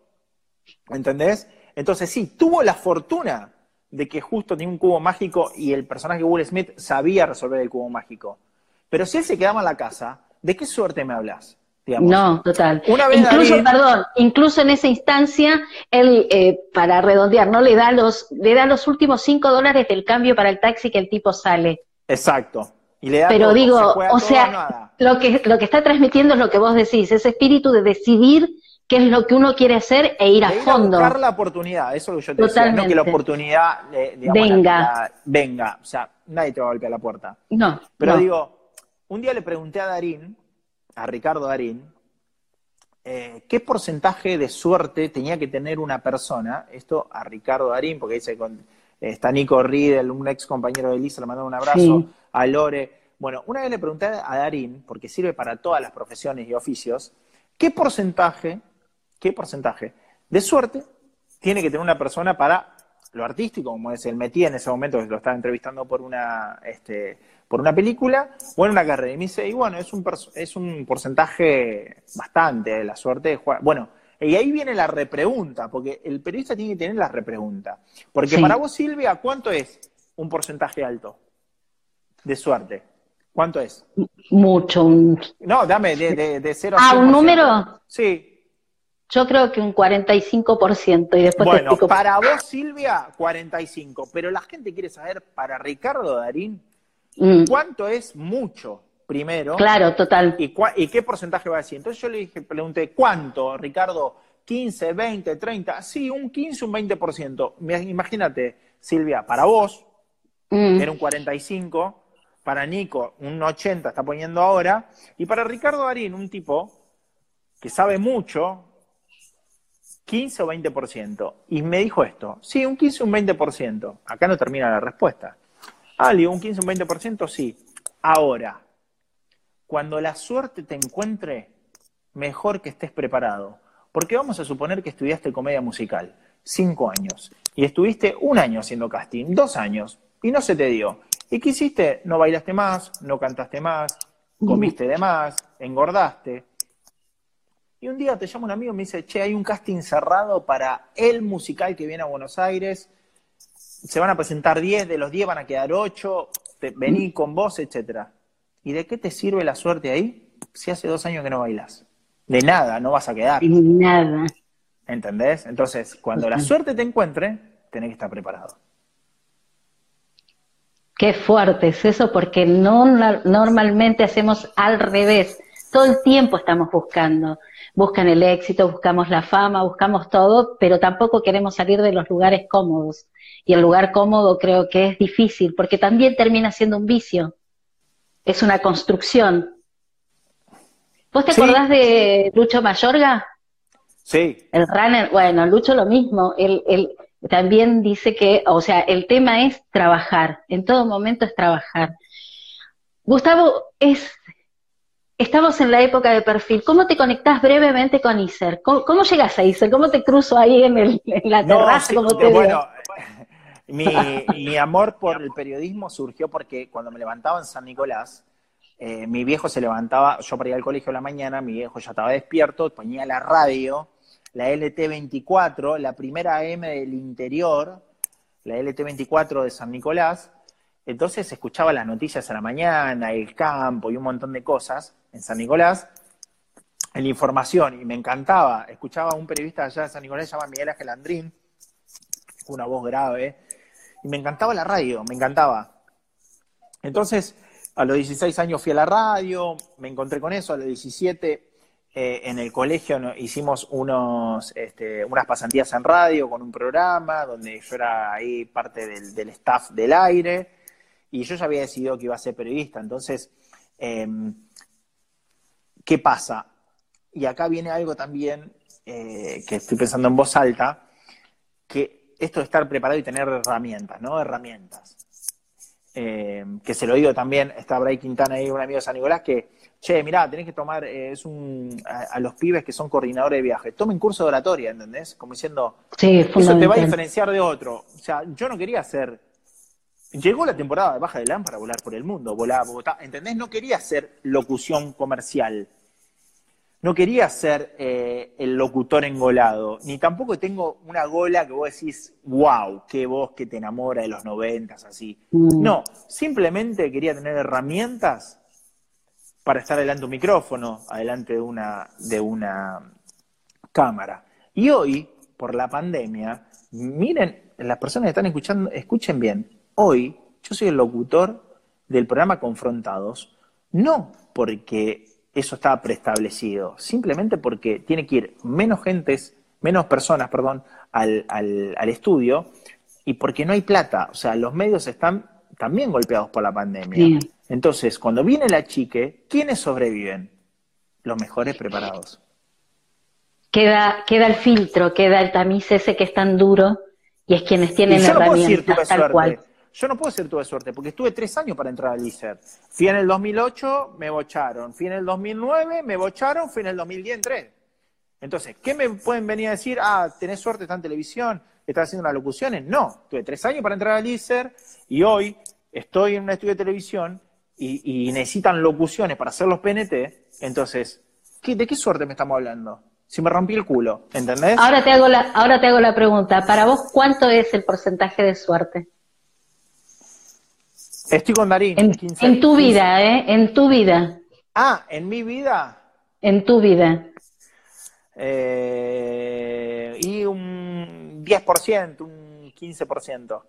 ¿entendés? Entonces sí, tuvo la fortuna de que justo tenía un cubo mágico y el personaje Will Smith sabía resolver el cubo mágico. Pero si él se quedaba en la casa, ¿de qué suerte me hablas? No, total. incluso, perdón, incluso en esa instancia, él, eh, para redondear, ¿no? Le da los, le da los últimos cinco dólares del cambio para el taxi que el tipo sale. Exacto. Pero digo, o sea, lo que, lo que está transmitiendo es lo que vos decís, ese espíritu de decidir qué es lo que uno quiere hacer e ir a fondo. buscar la oportunidad, eso es lo que yo te decía, no que la oportunidad venga. venga, o sea, nadie te va a golpear la puerta. No. Pero digo, un día le pregunté a Darín, a Ricardo Darín, eh, ¿qué porcentaje de suerte tenía que tener una persona? Esto a Ricardo Darín, porque dice con está Nico Riedel, un ex compañero de Elisa, le mandó un abrazo, a Lore. Bueno, una vez le pregunté a Darín, porque sirve para todas las profesiones y oficios, ¿qué porcentaje, qué porcentaje de suerte tiene que tener una persona para lo artístico, como es el metí en ese momento que lo estaba entrevistando por una, este, por una película, o en una carrera? Y me dice, y bueno, es un, es un porcentaje bastante de la suerte de jugar. Bueno, y ahí viene la repregunta, porque el periodista tiene que tener la repregunta. Porque para vos, Silvia, ¿cuánto es un porcentaje alto? De suerte. ¿Cuánto es? Mucho. No, dame de, de, de 0 a Ah, ¿un número? Sí. Yo creo que un 45% y después bueno, te explico. para vos, Silvia, 45. Pero la gente quiere saber, para Ricardo Darín, Mm, ¿cuánto es mucho, primero? claro, total. ¿Y, y qué porcentaje va a decir? Entonces yo le dije, pregunté, ¿cuánto, Ricardo? ¿15, 20, 30? Sí, un 15, un 20%. Me- Imagínate, Silvia, para vos Mm, era un 45, para Nico un 80 está poniendo ahora, y para Ricardo Darín, un tipo que sabe mucho, 15 o 20%. Y me dijo esto, sí, un 15 o un 20%. Acá no termina la respuesta. Digo, un 15 o un 20%, sí. Ahora, cuando la suerte te encuentre, mejor que estés preparado. Porque vamos a suponer que estudiaste comedia musical, cinco años, y estuviste un año haciendo casting, dos años, y no se te dio. ¿Y qué hiciste? No bailaste más, no cantaste más, comiste de más, engordaste. Y un día te llama un amigo y me dice, che, hay un casting cerrado para el musical que viene a Buenos Aires, se van a presentar 10, de los 10 van a quedar 8, vení con vos, etcétera. ¿Y de qué te sirve la suerte ahí si hace dos años que no bailas? De nada, no vas a quedar. Nada. ¿Entendés? Entonces, cuando la suerte te encuentre, tenés que estar preparado. Qué fuerte es eso, porque no normalmente hacemos al revés. Todo el tiempo estamos buscando. Buscan el éxito, buscamos la fama, buscamos todo, pero tampoco queremos salir de los lugares cómodos. Y el lugar cómodo creo que es difícil, porque también termina siendo un vicio. Es una construcción. ¿Vos te Sí. acordás de Lucho Mayorga? Sí, El runner, bueno, Lucho lo mismo, él, él también dice que, o sea, el tema es trabajar, en todo momento es trabajar. Gustavo, es, estamos en la época de perfil, ¿cómo te conectás brevemente con Iser? ¿Cómo, cómo llegas a Iser? ¿Cómo te cruzo ahí en, el, en la No, terraza? sí, ¿Cómo te veo? bueno, mi, mi amor por el periodismo surgió porque cuando me levantaba en San Nicolás, eh, mi viejo se levantaba, yo para ir al colegio a la mañana, mi viejo ya estaba despierto, ponía la radio, la LT24, la primera AM del interior, la LT24 de San Nicolás, entonces escuchaba las noticias a la mañana, el campo y un montón de cosas en San Nicolás, en la información, y me encantaba. Escuchaba a un periodista allá de San Nicolás, se llama Miguel Ángel Andrín, una voz grave, y me encantaba la radio, me encantaba. Entonces, a los 16 años fui a la radio, me encontré con eso, a los 17 eh, en el colegio hicimos unos, este, unas pasantías en radio con un programa donde yo era ahí parte del, staff del aire y yo ya había decidido que iba a ser periodista. Entonces, em, ¿qué pasa? Y acá viene algo también eh, que estoy pensando en voz alta, que esto de estar preparado y tener herramientas, ¿no? Herramientas. Eh, que se lo digo también, está Bray Quintana ahí, un amigo de San Nicolás, que, che, mirá, tenés que tomar, eh, es un, a, a los pibes que son coordinadores de viaje, tomen curso de oratoria, ¿entendés? Como diciendo, Sí, eso te va a diferenciar de otro. O sea, yo no quería ser. Llegó la temporada de Baja de LAN para volar por el mundo, volar a Bogotá. ¿Entendés? No quería ser locución comercial. No quería ser eh, el locutor engolado. Ni tampoco tengo una gola que vos decís, wow, qué voz que te enamora de los noventas, así. Mm. No, simplemente quería tener herramientas para estar delante de un micrófono, adelante de una, de una cámara. Y hoy, por la pandemia, miren, las personas que están escuchando, escuchen bien, hoy yo soy el locutor del programa Confrontados, no porque eso está preestablecido, simplemente porque tiene que ir menos gentes, menos personas, perdón, al, al, al estudio y porque no hay plata. O sea, los medios están también golpeados por la pandemia. Entonces, cuando viene la chique, ¿quiénes sobreviven? Los mejores preparados. Queda, queda el filtro, queda el tamiz ese que es tan duro y es quienes tienen Y yo no puedo decir herramientas, tuve tal suerte. cual. Yo no puedo decir tuve suerte, porque estuve tres años para entrar al ICER. Fui en el 2008, me bocharon. Fui en el 2009, me bocharon. Fui en el 2010, entré. Entonces, ¿qué me pueden venir a decir? Ah, tenés suerte, está en televisión, estás haciendo unas locuciones. No, tuve tres años para entrar al ICER y hoy estoy en un estudio de televisión y, y necesitan locuciones para hacer los PNT. Entonces, ¿qué- ¿de qué suerte me estamos hablando? Si me rompí el culo, ¿entendés? Ahora te hago la, ahora te hago la pregunta. Para vos, ¿cuánto es el porcentaje de suerte? Estoy con Darín. En, en tu vida, ¿eh? En tu vida. Ah, en mi vida. En tu vida. Eh, y un 10%, un 15%.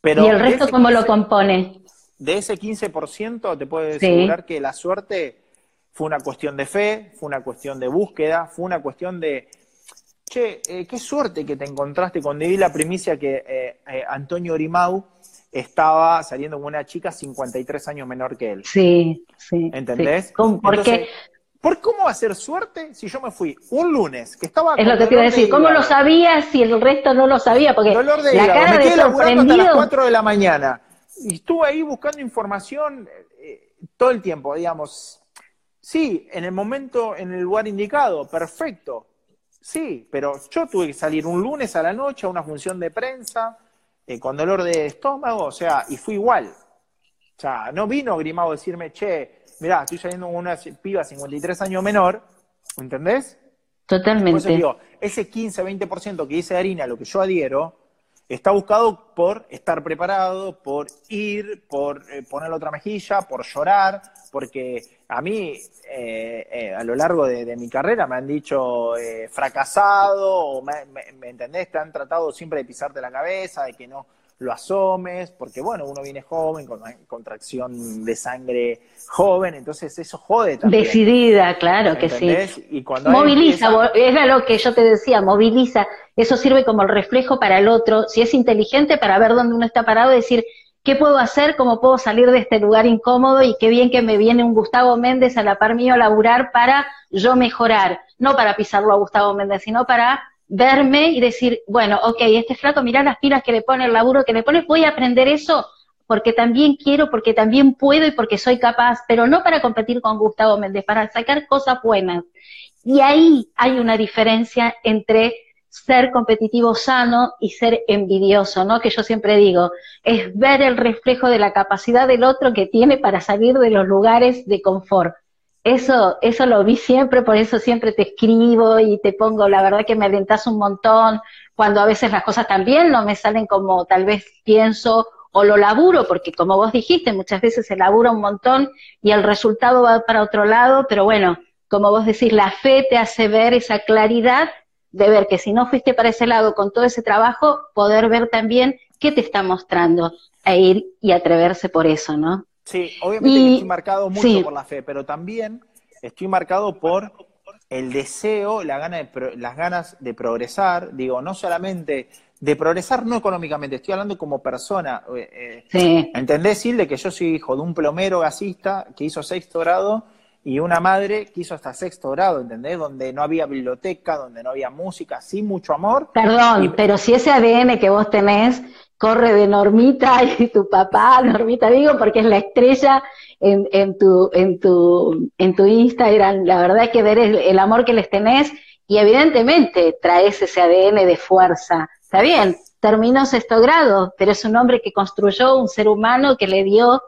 Pero ¿Y el resto cómo lo compone? De ese 15% te puedo asegurar que la suerte fue una cuestión de fe, fue una cuestión de búsqueda, fue una cuestión de, che, eh, qué suerte que te encontraste cuando di la primicia que eh, eh, Antonio Orimau estaba saliendo con una chica 53 años menor que él. Sí, sí. ¿Entendés? Sí. ¿Por qué? ¿Por cómo va a ser suerte si yo me fui un lunes que estaba Es lo que te iba a decir, ¿cómo lo sabías si el resto no lo sabía? Porque dolor de la cara me de sorprendido... hasta las 4 de la mañana. Y estuve ahí buscando información eh, todo el tiempo, digamos. Sí, en el momento, en el lugar indicado, perfecto. Sí, pero yo tuve que salir un lunes a la noche a una función de prensa eh, con dolor de estómago, o sea, y fui igual. O sea, no vino Grimado a decirme, che, mirá, estoy saliendo con una piba 53 años menor, ¿entendés? Totalmente. digo, ese 15-20% que dice Harina, lo que yo adhiero, está buscado por estar preparado, por ir, por eh, poner otra mejilla, por llorar, porque a mí eh, eh, a lo largo de, mi carrera me han dicho fracasado, o me, me, entendés, te han tratado siempre de pisarte la cabeza, de que no lo asomes, porque bueno, uno viene joven, con contracción de sangre joven, entonces eso jode también. Decidida, claro que sí. Y cuando moviliza, era lo que yo te decía, moviliza, eso sirve como el reflejo para el otro, si es inteligente para ver dónde uno está parado y decir, ¿qué puedo hacer? ¿Cómo puedo salir de este lugar incómodo? Y qué bien que me viene un Gustavo Méndez a la par mío a laburar para yo mejorar, no para pisarlo a Gustavo Méndez, sino para verme y decir, bueno, ok, este flaco, mirá las pilas que le pone, el laburo que le pone, voy a aprender eso porque también quiero, porque también puedo y porque soy capaz, pero no para competir con Gustavo Méndez, para sacar cosas buenas. Y ahí hay una diferencia entre ser competitivo sano y ser envidioso, ¿no? Que yo siempre digo, es ver el reflejo de la capacidad del otro que tiene para salir de los lugares de confort. Eso, eso lo vi siempre, por eso siempre te escribo y te pongo, la verdad que me alentas un montón, cuando a veces las cosas también no me salen como tal vez pienso o lo laburo, porque como vos dijiste, muchas veces se labura un montón y el resultado va para otro lado, pero bueno, como vos decís, la fe te hace ver esa claridad de ver que si no fuiste para ese lado con todo ese trabajo, poder ver también qué te está mostrando e ir y atreverse por eso, ¿no? Sí, obviamente estoy marcado mucho por la fe, pero también estoy marcado por el deseo, la gana de, las ganas de progresar, digo, no solamente de progresar no económicamente, estoy hablando como persona. Eh, eh ¿Entendés, Silde, que yo soy hijo de un plomero gasista que hizo sexto grado y una madre que hizo hasta sexto grado, ¿entendés? Donde no había biblioteca, donde no había música, sin mucho amor. Perdón, pero si ese ADN que vos tenés corre de Normita y tu papá, Normita digo, porque es la estrella en, en, tu, en, tu, en tu Instagram. La verdad es que ver el, amor que les tenés y evidentemente traes ese ADN de fuerza. Está bien, terminó sexto grado, pero es un hombre que construyó un ser humano que le dio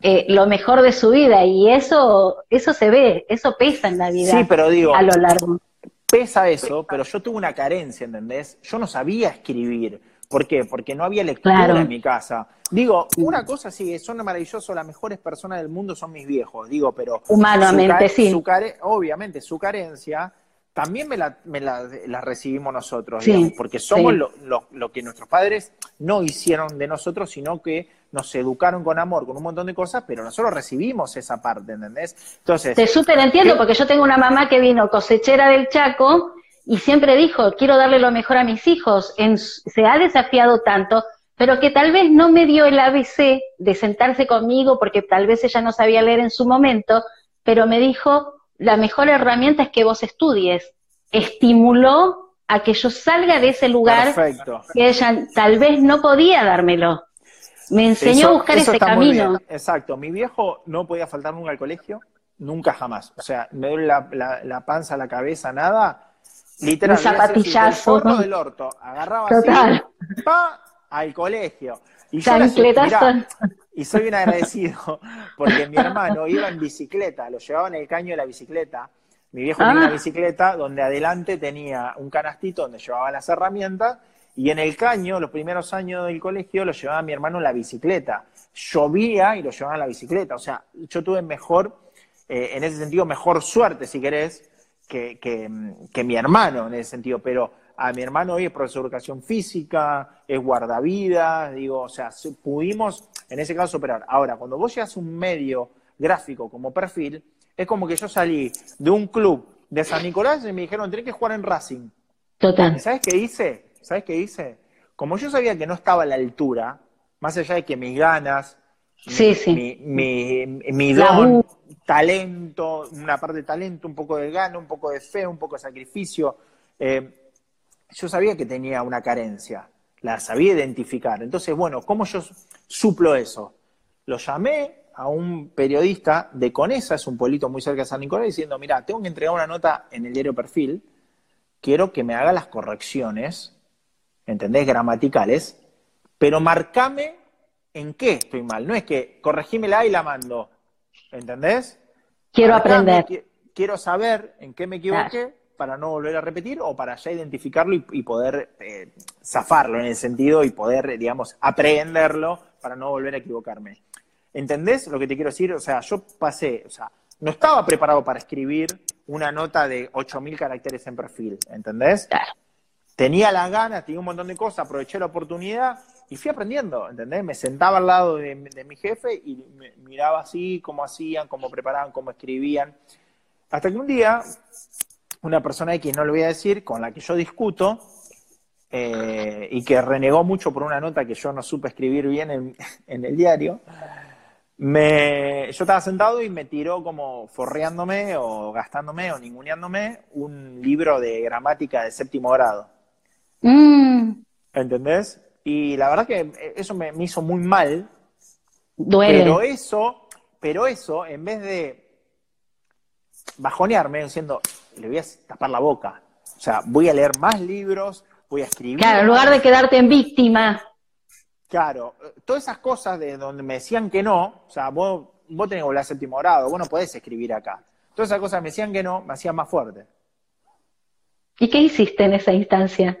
eh, lo mejor de su vida y eso, eso se ve, eso pesa en la vida. Sí, pero digo, a lo largo. Pesa eso, pero yo tuve una carencia, ¿entendés? Yo no sabía escribir ¿Por qué? Porque no había lectura en mi casa. Digo, una cosa sí, son maravillosos, las mejores personas del mundo son mis viejos, digo, pero... Humanamente, sí. obviamente, su carencia también me la, me la, recibimos nosotros, digamos, porque somos lo, lo, que nuestros padres no hicieron de nosotros, sino que nos educaron con amor, con un montón de cosas, pero nosotros recibimos esa parte, ¿entendés? Entonces... Te súper entiendo, porque yo tengo una mamá que vino cosechera del Chaco y siempre dijo, quiero darle lo mejor a mis hijos, se ha desafiado tanto, pero que tal vez no me dio el ABC de sentarse conmigo porque tal vez ella no sabía leer en su momento, pero me dijo, la mejor herramienta es que vos estudies. Estimuló a que yo salga de ese lugar que ella tal vez no podía dármelo. Me enseñó a buscar ese camino. Exacto, mi viejo no podía faltar nunca al colegio, nunca jamás. O sea, me duele la, la, la panza, la cabeza, nada, Literal, un zapatillazo. El del orto, agarraba así, pa, al colegio. Y yo y soy un agradecido, porque mi hermano iba en bicicleta, lo llevaba en el caño de la bicicleta, Mi viejo tenía una Ah. bicicleta donde adelante tenía un canastito donde llevaba las herramientas y en el caño, los primeros años del colegio, lo llevaba mi hermano en la bicicleta. Llovía y lo llevaba en la bicicleta. O sea, yo tuve mejor, eh, en ese sentido, mejor suerte, si querés, que, que, que mi hermano en ese sentido. Pero a mi hermano hoy es profesor de educación física, es guardavidas, digo, o sea, pudimos en ese caso superar. Ahora, cuando vos llegas a un medio gráfico como perfil, es como que yo salí de un club de San Nicolás y me dijeron, tenés que jugar en Racing. Total. ¿Y ¿Sabes qué hice? ¿Sabes qué hice? Como yo sabía que no estaba a la altura, más allá de que mis ganas, Sí, mi, sí. mi, mi, mi don. Talento, una parte de talento, un poco de gana, un poco de fe, un poco de sacrificio, eh, yo sabía que tenía una carencia, la sabía identificar. Entonces, bueno, ¿cómo yo suplo eso? Lo llamé a un periodista de Conesa, es un pueblito muy cerca de San Nicolás, diciendo, mira, tengo que entregar una nota en el diario Perfil, quiero que me haga las correcciones, ¿entendés? Gramaticales, pero marcame en qué estoy mal. No es que corregímela y la mando, ¿entendés? Quiero aprender. qui- Quiero saber en qué me equivoqué para no volver a repetir o para ya identificarlo y, y poder eh, zafarlo en el sentido y poder, digamos, aprenderlo para no volver a equivocarme. ¿Entendés lo que te quiero decir? O sea, yo pasé, o sea, no estaba preparado para escribir una nota de 8.000 caracteres en perfil, ¿entendés? Claro. tenía las ganas, tenía un montón de cosas, aproveché la oportunidad y fui aprendiendo, ¿entendés? Me sentaba al lado de, de mi jefe y me- miraba así cómo hacían, cómo preparaban, cómo escribían. Hasta que un día, una persona X, no lo voy a decir, con la que yo discuto, eh, y que renegó mucho por una nota que yo no supe escribir bien en, en el diario, me, yo estaba sentado y me tiró como forreándome o gastándome o ninguneándome un libro de gramática de séptimo grado. Mm, ¿Entendés? Y la verdad que eso me, me hizo muy mal, duele. pero eso, pero eso, en vez de bajonearme diciendo, le voy a tapar la boca. O sea, voy a leer más libros, voy a escribir. Claro, en lugar de quedarte en víctima. Claro, eh, todas esas cosas de donde me decían que no, o sea, vos, vos tenés que séptimo grado, vos no podés escribir acá. Todas esas cosas me decían que no, me hacían más fuerte. ¿Y qué hiciste en esa instancia?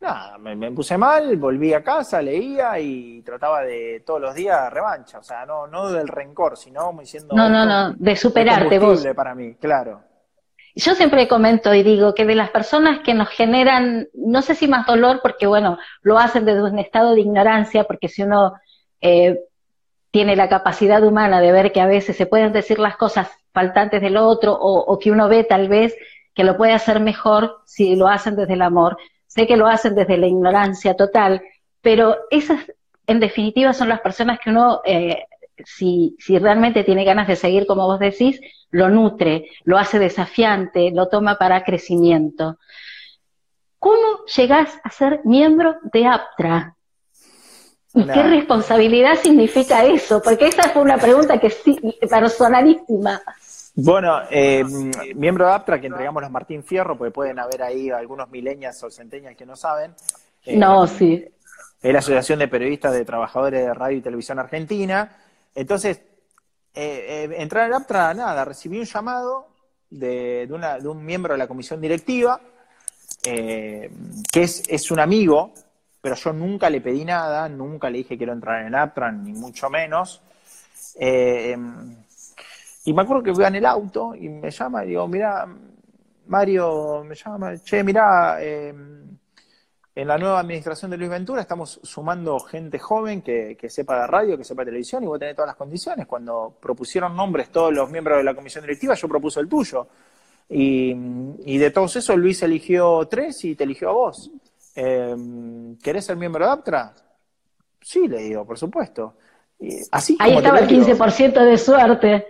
Nada, me, me puse mal, volví a casa, leía y trataba de todos los días revancha. O sea, no, no del rencor, sino como diciendo. No, no, no, de superarte vos. para mí, claro. Yo siempre comento y digo que de las personas que nos generan, no sé si más dolor, porque bueno, lo hacen desde un estado de ignorancia, porque si uno eh, tiene la capacidad humana de ver que a veces se pueden decir las cosas faltantes del otro, o, o que uno ve tal vez que lo puede hacer mejor si lo hacen desde el amor. Sé que lo hacen desde la ignorancia total, pero esas en definitiva son las personas que uno, eh, si, si realmente tiene ganas de seguir, como vos decís, lo nutre, lo hace desafiante, lo toma para crecimiento. ¿Cómo llegás a ser miembro de APTRA? ¿Y qué responsabilidad significa eso? Porque esa fue una pregunta que sí, personalísima. Bueno, eh, miembro de APTRA que entregamos los Martín Fierro, porque pueden haber ahí algunos milenias o centenias que no saben. Eh, No, sí. es la Asociación de Periodistas de Trabajadores de Radio y Televisión Argentina. Entonces, eh, eh, entrar en APTRA, nada, recibí un llamado de, de una- de un miembro de la comisión directiva, eh, que es, es un amigo, pero yo nunca le pedí nada, nunca le dije quiero entrar en APTRA, ni mucho menos. Eh, y me acuerdo que voy en el auto y me llama y digo, mira, Mario me llama, che, mira, eh, en la nueva administración de Luis Ventura estamos sumando gente joven que, que sepa de radio, que sepa de televisión y vos tenés todas las condiciones. Cuando propusieron nombres todos los miembros de la comisión directiva, yo propuse el tuyo. Y, y de todos esos, Luis eligió tres y te eligió a vos. Eh, ¿Querés ser miembro de APTRA? Sí, le digo, por supuesto. Y así Ahí como estaba el digo. 15% de suerte.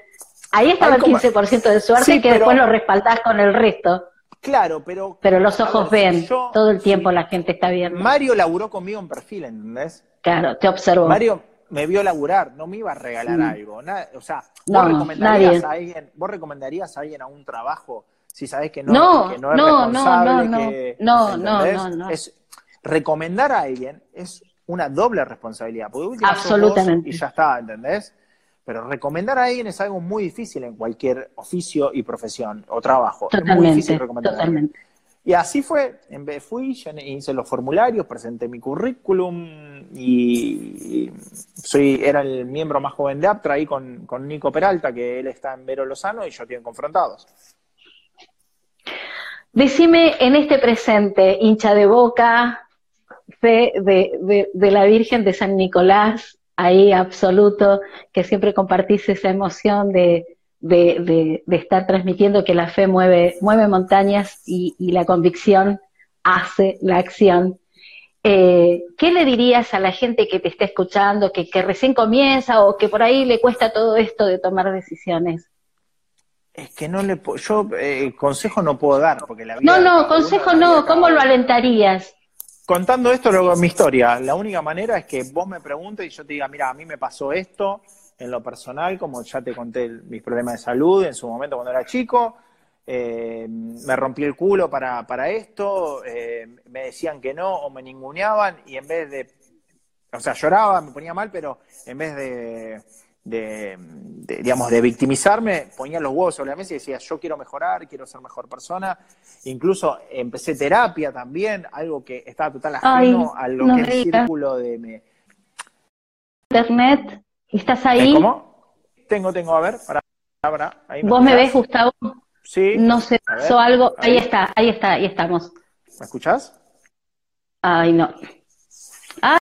Ahí estaba el como- 15% de suerte Sí, que pero- después lo respaldás con el resto. Claro, pero. Pero los ojos ver, ven, si yo- todo el tiempo si la gente está viendo. Mario laburó conmigo en perfil, ¿entendés? Claro, te observó. Mario me vio laburar, no me iba a regalar Mm. algo. o sea, No, ¿vos, recomendarías nadie. a alguien, ¿vos recomendarías a alguien a un trabajo si sabés que no, No, que no es no, no, responsable? no, que, no, no, no, no. Es, recomendar a alguien es una doble responsabilidad. Porque sos vos Absolutamente. Y ya está, ¿entendés? Pero recomendar a alguien es algo muy difícil en cualquier oficio y profesión o trabajo. Totalmente, es muy difícil recomendar totalmente. Y así fue, en fui, hice los formularios, presenté mi currículum y soy, era el miembro más joven de APTRA ahí con, con Nico Peralta, que él está en Vero Lozano y yo estoy confrontados. Decime en este presente, hincha de boca, fe de, de, la Virgen de San Nicolás, ahí absoluto, que siempre compartís esa emoción de, de, estar transmitiendo que la fe mueve, mueve montañas y, la convicción hace la acción. Eh, ¿Qué le dirías a la gente que te está escuchando, que, que recién comienza o que por ahí le cuesta todo esto de tomar decisiones? Es que no le puedo, yo eh, consejo no puedo dar, porque la vida No, no, consejo no, ¿cómo lo alentarías? Contando esto, luego mi historia, la única manera es que vos me preguntes y yo te diga, mira, a mí me pasó esto en lo personal, como ya te conté mis problemas de salud en su momento cuando era chico, eh, me rompí el culo para, para esto, eh, me decían que no o me ninguneaban y en vez de, o sea, lloraba, me ponía mal, pero en vez de de, digamos, de victimizarme, ponía los huevos sobre la mesa y decía, yo quiero mejorar, quiero ser mejor persona. Incluso empecé terapia también, algo que estaba total ajeno a lo que es el círculo de... Me... Internet, ¿estás ahí? ¿Cómo? Tengo, tengo, a ver, para, para ahí ¿Vos me ves, Gustavo? Sí. No sé, pasó algo. Ahí. ahí está, ahí está, ahí estamos. ¿Me escuchás? Ay, no.